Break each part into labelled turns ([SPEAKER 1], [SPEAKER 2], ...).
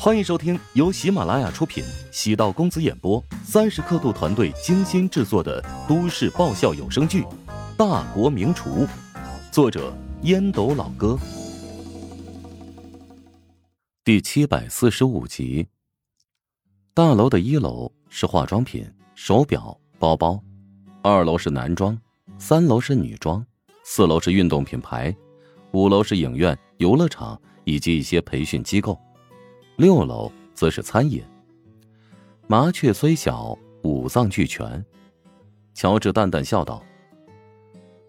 [SPEAKER 1] 欢迎收听由喜马拉雅出品、喜道公子演播、三十刻度团队精心制作的都市爆笑有声剧《大国名厨》，作者烟斗老哥，第七百四十五集。大楼的一楼是化妆品、手表、包包，二楼是男装，三楼是女装，四楼是运动品牌，五楼是影院、游乐场以及一些培训机构。六楼则是餐饮。麻雀虽小，五脏俱全。乔治淡淡笑道：“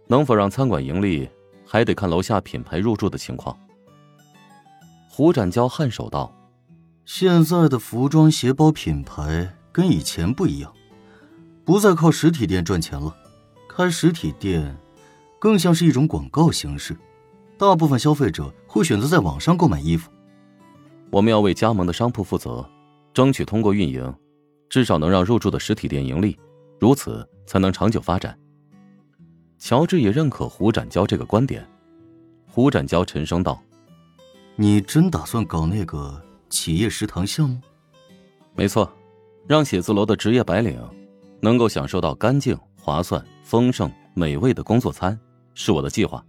[SPEAKER 1] 能否让餐馆盈利，还得看楼下品牌入驻的情况。”胡展娇颔首道：“
[SPEAKER 2] 现在的服装鞋包品牌跟以前不一样，不再靠实体店赚钱了。开实体店，更像是一种广告形式。大部分消费者会选择在网上购买衣服。”
[SPEAKER 1] 我们要为加盟的商铺负责，争取通过运营，至少能让入驻的实体店盈利，如此才能长久发展。乔治也认可胡展娇这个观点。胡展娇沉声道：“
[SPEAKER 2] 你真打算搞那个企业食堂项目？”“
[SPEAKER 1] 没错，让写字楼的职业白领能够享受到干净、划算、丰盛、美味的工作餐，是我的计划。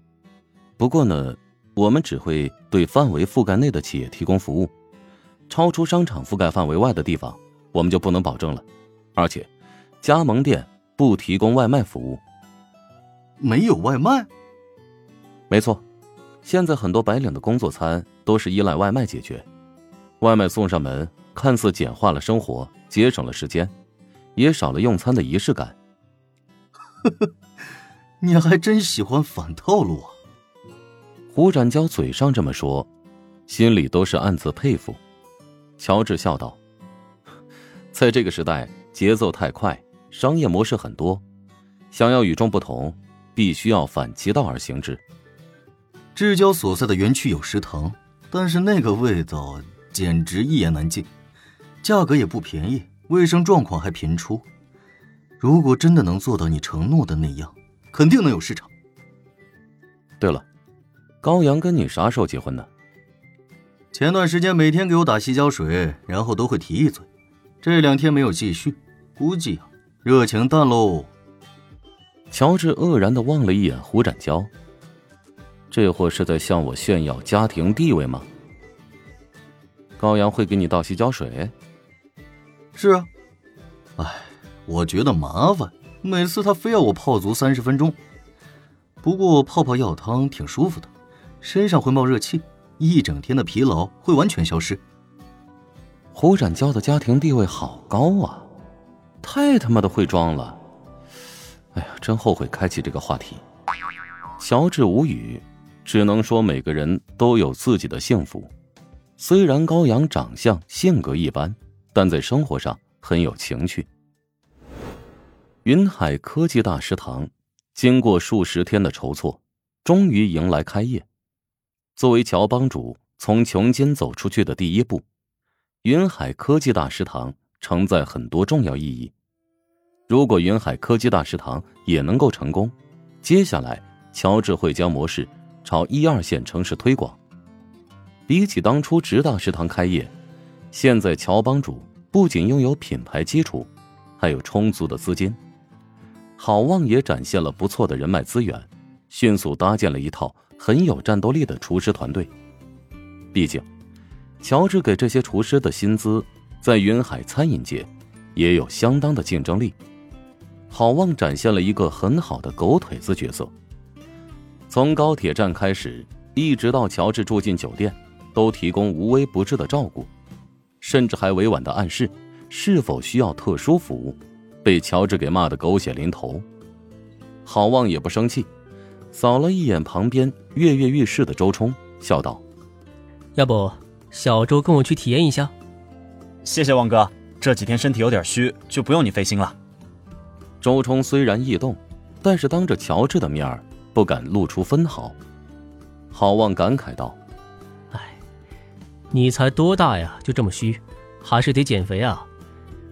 [SPEAKER 1] 不过呢。”我们只会对范围覆盖内的企业提供服务，超出商场覆盖范围外的地方，我们就不能保证了。而且，加盟店不提供外卖服务。
[SPEAKER 2] 没有外卖？
[SPEAKER 1] 没错，现在很多白领的工作餐都是依赖外卖解决。外卖送上门，看似简化了生活，节省了时间，也少了用餐的仪式感。
[SPEAKER 2] 呵呵，你还真喜欢反套路啊！
[SPEAKER 1] 胡展娇嘴上这么说，心里都是暗自佩服。乔治笑道：“ 在这个时代，节奏太快，商业模式很多，想要与众不同，必须要反其道而行之。
[SPEAKER 2] 至交所在的园区有食堂，但是那个味道简直一言难尽，价格也不便宜，卫生状况还频出。如果真的能做到你承诺的那样，肯定能有市场。
[SPEAKER 1] 对了。”高阳跟你啥时候结婚的？
[SPEAKER 2] 前段时间每天给我打洗脚水，然后都会提一嘴。这两天没有继续，估计啊，热情淡喽。
[SPEAKER 1] 乔治愕然的望了一眼胡展娇，这货是在向我炫耀家庭地位吗？高阳会给你倒洗脚水？
[SPEAKER 2] 是啊。哎，我觉得麻烦，每次他非要我泡足三十分钟。不过泡泡药汤挺舒服的。身上会冒热气，一整天的疲劳会完全消失。
[SPEAKER 1] 胡展娇的家庭地位好高啊，太他妈的会装了！哎呀，真后悔开启这个话题。乔治无语，只能说每个人都有自己的幸福。虽然高阳长相性格一般，但在生活上很有情趣。云海科技大食堂经过数十天的筹措，终于迎来开业。作为乔帮主从穷津走出去的第一步，云海科技大食堂承载很多重要意义。如果云海科技大食堂也能够成功，接下来乔治会将模式朝一二线城市推广。比起当初直大食堂开业，现在乔帮主不仅拥有品牌基础，还有充足的资金。好望也展现了不错的人脉资源，迅速搭建了一套。很有战斗力的厨师团队。毕竟，乔治给这些厨师的薪资，在云海餐饮界也有相当的竞争力。郝望展现了一个很好的狗腿子角色。从高铁站开始，一直到乔治住进酒店，都提供无微不至的照顾，甚至还委婉的暗示是否需要特殊服务，被乔治给骂得狗血淋头。郝望也不生气。扫了一眼旁边跃跃欲试的周冲，笑道：“
[SPEAKER 3] 要不小周跟我去体验一下？”“
[SPEAKER 4] 谢谢王哥，这几天身体有点虚，就不用你费心了。”
[SPEAKER 1] 周冲虽然异动，但是当着乔治的面儿不敢露出分毫。郝望感慨道：“
[SPEAKER 3] 哎，你才多大呀，就这么虚，还是得减肥啊！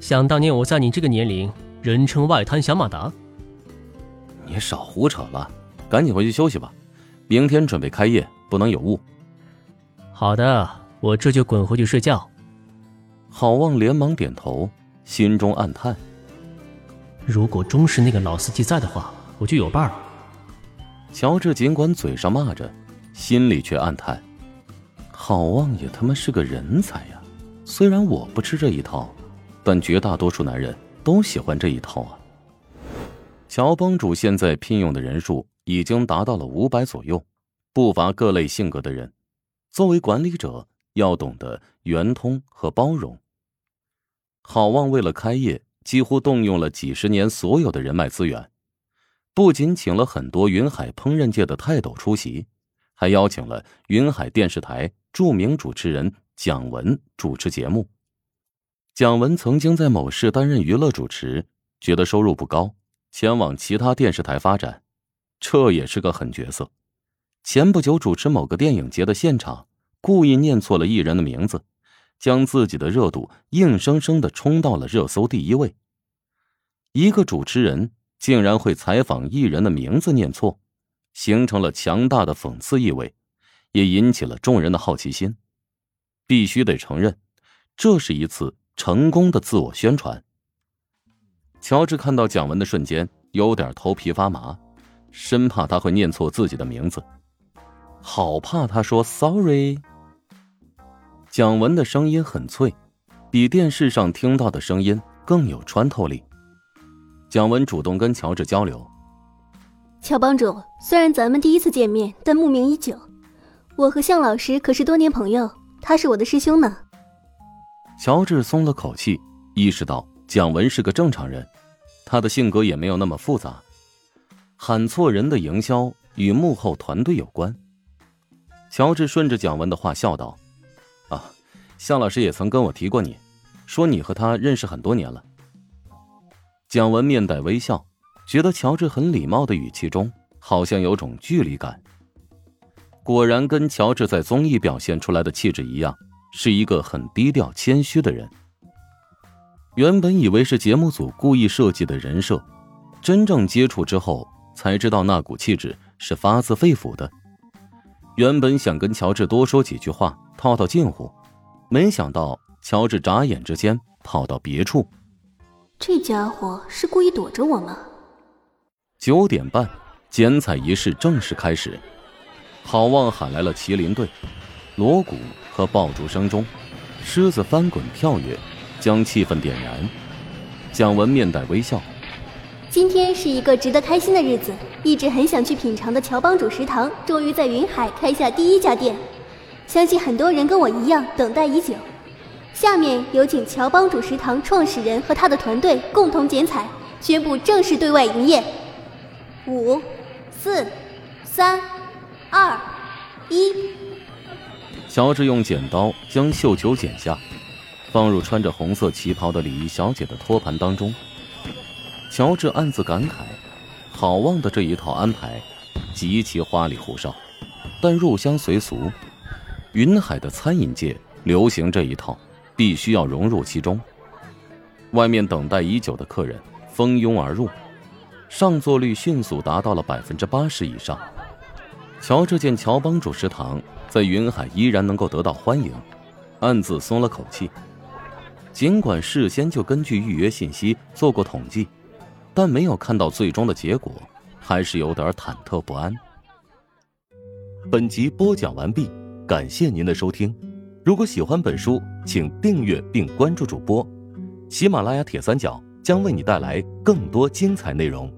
[SPEAKER 3] 想当年我在你这个年龄，人称外滩小马达。”“
[SPEAKER 1] 你少胡扯了。”赶紧回去休息吧，明天准备开业，不能有误。
[SPEAKER 3] 好的，我这就滚回去睡觉。
[SPEAKER 1] 郝望连忙点头，心中暗叹：
[SPEAKER 3] 如果钟氏那个老司机在的话，我就有伴了。
[SPEAKER 1] 乔治尽管嘴上骂着，心里却暗叹：郝望也他妈是个人才呀！虽然我不吃这一套，但绝大多数男人都喜欢这一套啊。乔帮主现在聘用的人数已经达到了五百左右，不乏各类性格的人。作为管理者，要懂得圆通和包容。郝望为了开业，几乎动用了几十年所有的人脉资源，不仅请了很多云海烹饪界的泰斗出席，还邀请了云海电视台著名主持人蒋文主持节目。蒋文曾经在某市担任娱乐主持，觉得收入不高，前往其他电视台发展，这也是个狠角色。前不久主持某个电影节的现场，故意念错了艺人的名字。将自己的热度硬生生的冲到了热搜第一位。一个主持人竟然会采访艺人的名字念错，形成了强大的讽刺意味，也引起了众人的好奇心。必须得承认，这是一次成功的自我宣传。乔治看到蒋文的瞬间，有点头皮发麻，生怕他会念错自己的名字，好怕他说 “sorry”。蒋文的声音很脆，比电视上听到的声音更有穿透力。蒋文主动跟乔治交流：“
[SPEAKER 5] 乔帮主，虽然咱们第一次见面，但慕名已久。我和向老师可是多年朋友，他是我的师兄呢。”
[SPEAKER 1] 乔治松了口气，意识到蒋文是个正常人，他的性格也没有那么复杂。喊错人的营销与幕后团队有关。乔治顺着蒋文的话笑道。啊，向老师也曾跟我提过你，说你和他认识很多年了。蒋文面带微笑，觉得乔治很礼貌的语气中好像有种距离感。果然跟乔治在综艺表现出来的气质一样，是一个很低调谦虚的人。原本以为是节目组故意设计的人设，真正接触之后才知道那股气质是发自肺腑的。原本想跟乔治多说几句话。套套近乎，没想到乔治眨眼之间跑到别处。
[SPEAKER 5] 这家伙是故意躲着我吗？
[SPEAKER 1] 九点半，剪彩仪式正式开始。好望喊来了麒麟队，锣鼓和爆竹声中，狮子翻滚跳跃，将气氛点燃。蒋文面带微笑。
[SPEAKER 5] 今天是一个值得开心的日子，一直很想去品尝的乔帮主食堂，终于在云海开下第一家店。相信很多人跟我一样等待已久。下面有请乔帮主食堂创始人和他的团队共同剪彩，宣布正式对外营业。五、四、三、二、一。
[SPEAKER 1] 乔治用剪刀将绣球剪下，放入穿着红色旗袍的礼仪小姐的托盘当中。乔治暗自感慨：好望的这一套安排极其花里胡哨，但入乡随俗。云海的餐饮界流行这一套，必须要融入其中。外面等待已久的客人蜂拥而入，上座率迅速达到了百分之八十以上。乔治见乔帮主食堂在云海依然能够得到欢迎，暗自松了口气。尽管事先就根据预约信息做过统计，但没有看到最终的结果，还是有点忐忑不安。本集播讲完毕。感谢您的收听，如果喜欢本书，请订阅并关注主播。喜马拉雅铁三角将为你带来更多精彩内容。